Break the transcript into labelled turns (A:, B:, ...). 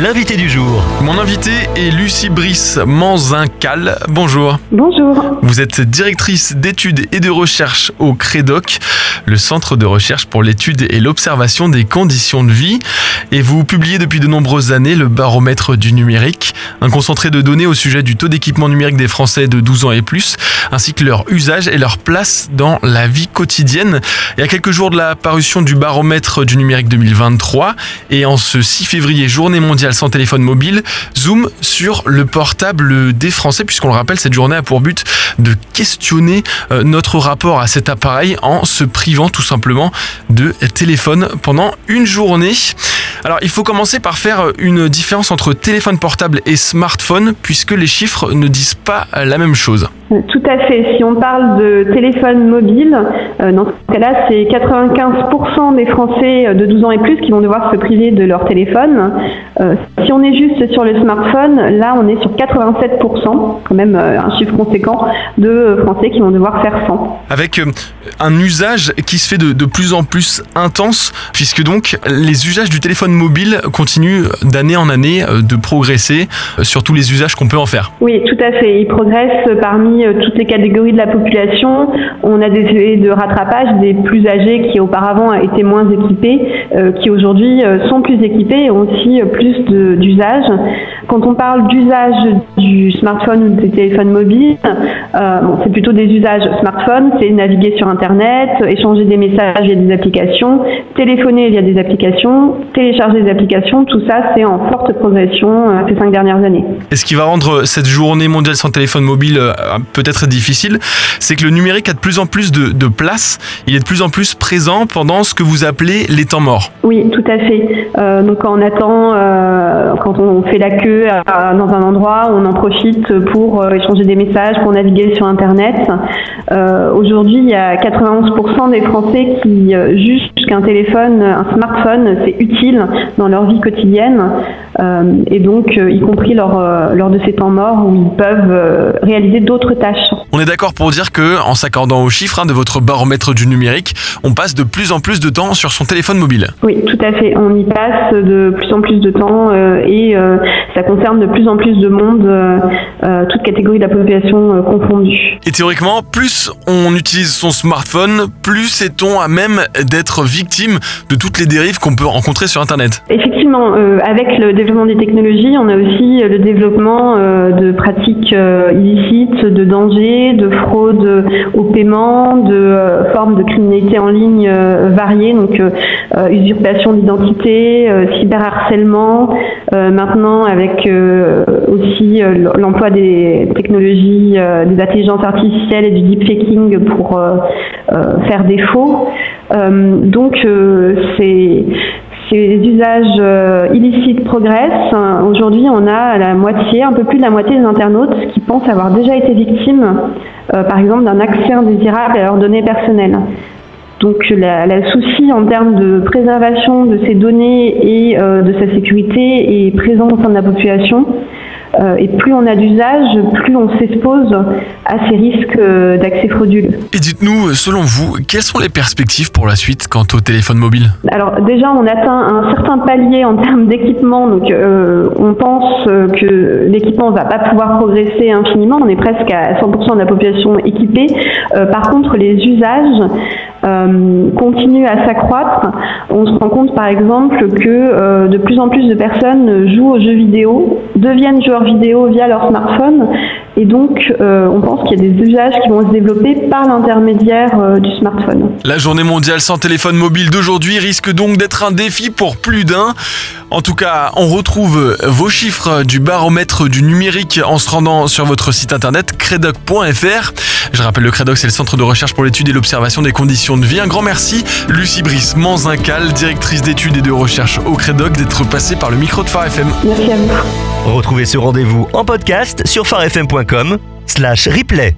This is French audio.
A: l'invité du jour.
B: Mon invité est Lucie Brice Manzincal. Bonjour.
C: Bonjour.
B: Vous êtes directrice d'études et de recherche au CREDOC, le centre de recherche pour l'étude et l'observation des conditions de vie. Et vous publiez depuis de nombreuses années le baromètre du numérique, un concentré de données au sujet du taux d'équipement numérique des Français de 12 ans et plus, ainsi que leur usage et leur place dans la vie quotidienne. Il y a quelques jours de la parution du baromètre du numérique 2023 et en ce 6 février, journée mondiale sans téléphone mobile, zoom sur le portable des Français, puisqu'on le rappelle, cette journée a pour but de questionner euh, notre rapport à cet appareil en se privant tout simplement de téléphone pendant une journée. Alors il faut commencer par faire une différence entre téléphone portable et smartphone, puisque les chiffres ne disent pas la même chose.
C: Tout à fait. Si on parle de téléphone mobile, euh, dans ce cas-là, c'est 95% des Français de 12 ans et plus qui vont devoir se priver de leur téléphone. Euh, si on est juste sur le smartphone, là, on est sur 87%, quand même euh, un chiffre conséquent, de Français qui vont devoir faire 100.
B: Avec un usage qui se fait de, de plus en plus intense, puisque donc les usages du téléphone mobile continuent d'année en année de progresser sur tous les usages qu'on peut en faire.
C: Oui, tout à fait. Ils progressent parmi euh, toutes les catégories de la population. On a des effets de rattrapage des plus âgés qui auparavant étaient moins équipés, euh, qui aujourd'hui euh, sont plus équipés et ont aussi plus d'usage. Quand on parle d'usage du smartphone ou des téléphones mobiles, c'est plutôt des usages smartphone, c'est naviguer sur Internet, échanger des messages via des applications, téléphoner via des applications, télécharger des applications, tout ça c'est en forte progression ces cinq dernières années.
B: Et ce qui va rendre cette journée mondiale sans téléphone mobile peut-être difficile, c'est que le numérique a de plus en plus de, place, il est de plus en plus présent pendant ce que vous appelez les temps morts.
C: Oui, tout à fait. Euh, donc quand on attend, euh, quand on fait la queue dans un endroit, on en profite pour euh, échanger des messages, pour naviguer sur Internet. Aujourd'hui, il y a 91% des Français qui jugent qu'un téléphone, un smartphone, c'est utile dans leur vie quotidienne, et donc y compris lors, lors de ces temps morts où ils peuvent réaliser d'autres tâches.
B: On est d'accord pour dire que, en s'accordant aux chiffres hein, de votre baromètre du numérique, on passe de plus en plus de temps sur son téléphone mobile.
C: Oui, tout à fait. On y passe de plus en plus de temps euh, et euh, ça concerne de plus en plus de monde, euh, toute catégorie de la population confondue.
B: Et théoriquement, plus on utilise son smartphone, plus est-on à même d'être victime de toutes les dérives qu'on peut rencontrer sur Internet.
C: Effectivement, avec le développement des technologies, on a aussi le développement de pratiques illicites, de dangers, de fraude au paiement, de euh, formes de criminalité en ligne euh, variées, donc euh, usurpation d'identité, cyberharcèlement, maintenant avec aussi l'emploi des technologies, des intelligences artificielles et du deepfaking pour faire des faux. donc c'est ces usages illicites progressent. Aujourd'hui, on a la moitié, un peu plus de la moitié des internautes qui pensent avoir déjà été victimes euh, par exemple, d'un accès indésirable à leurs données personnelles. Donc le souci en termes de préservation de ces données et euh, de sa sécurité est présent au sein de la population. Euh, et plus on a d'usage, plus on s'expose à ces risques euh, d'accès frauduleux.
B: Et dites-nous, selon vous, quelles sont les perspectives pour la suite quant au téléphone mobile?
C: Alors déjà, on atteint un certain palier en termes d'équipement, donc euh, on pense que l'équipement ne va pas pouvoir progresser infiniment, on est presque à 100% de la population équipée. par contre, les usages continuent à s'accroître. On se rend compte par exemple que de plus en plus de personnes jouent aux jeux vidéo, deviennent joueurs vidéo via leur smartphone. Et donc, euh, on pense qu'il y a des usages qui vont se développer par l'intermédiaire euh, du smartphone.
B: La journée mondiale sans téléphone mobile d'aujourd'hui risque donc d'être un défi pour plus d'un. En tout cas, on retrouve vos chiffres du baromètre du numérique en se rendant sur votre site internet credoc.fr. Je rappelle, le Credoc, c'est le centre de recherche pour l'étude et l'observation des conditions de vie. Un grand merci, Lucie Brice Manzincal, directrice d'études et de recherche au Credoc, d'être passée par le micro de Phare.
C: Merci à.
A: Retrouvez ce rendez-vous en podcast sur farfm.com slash replay.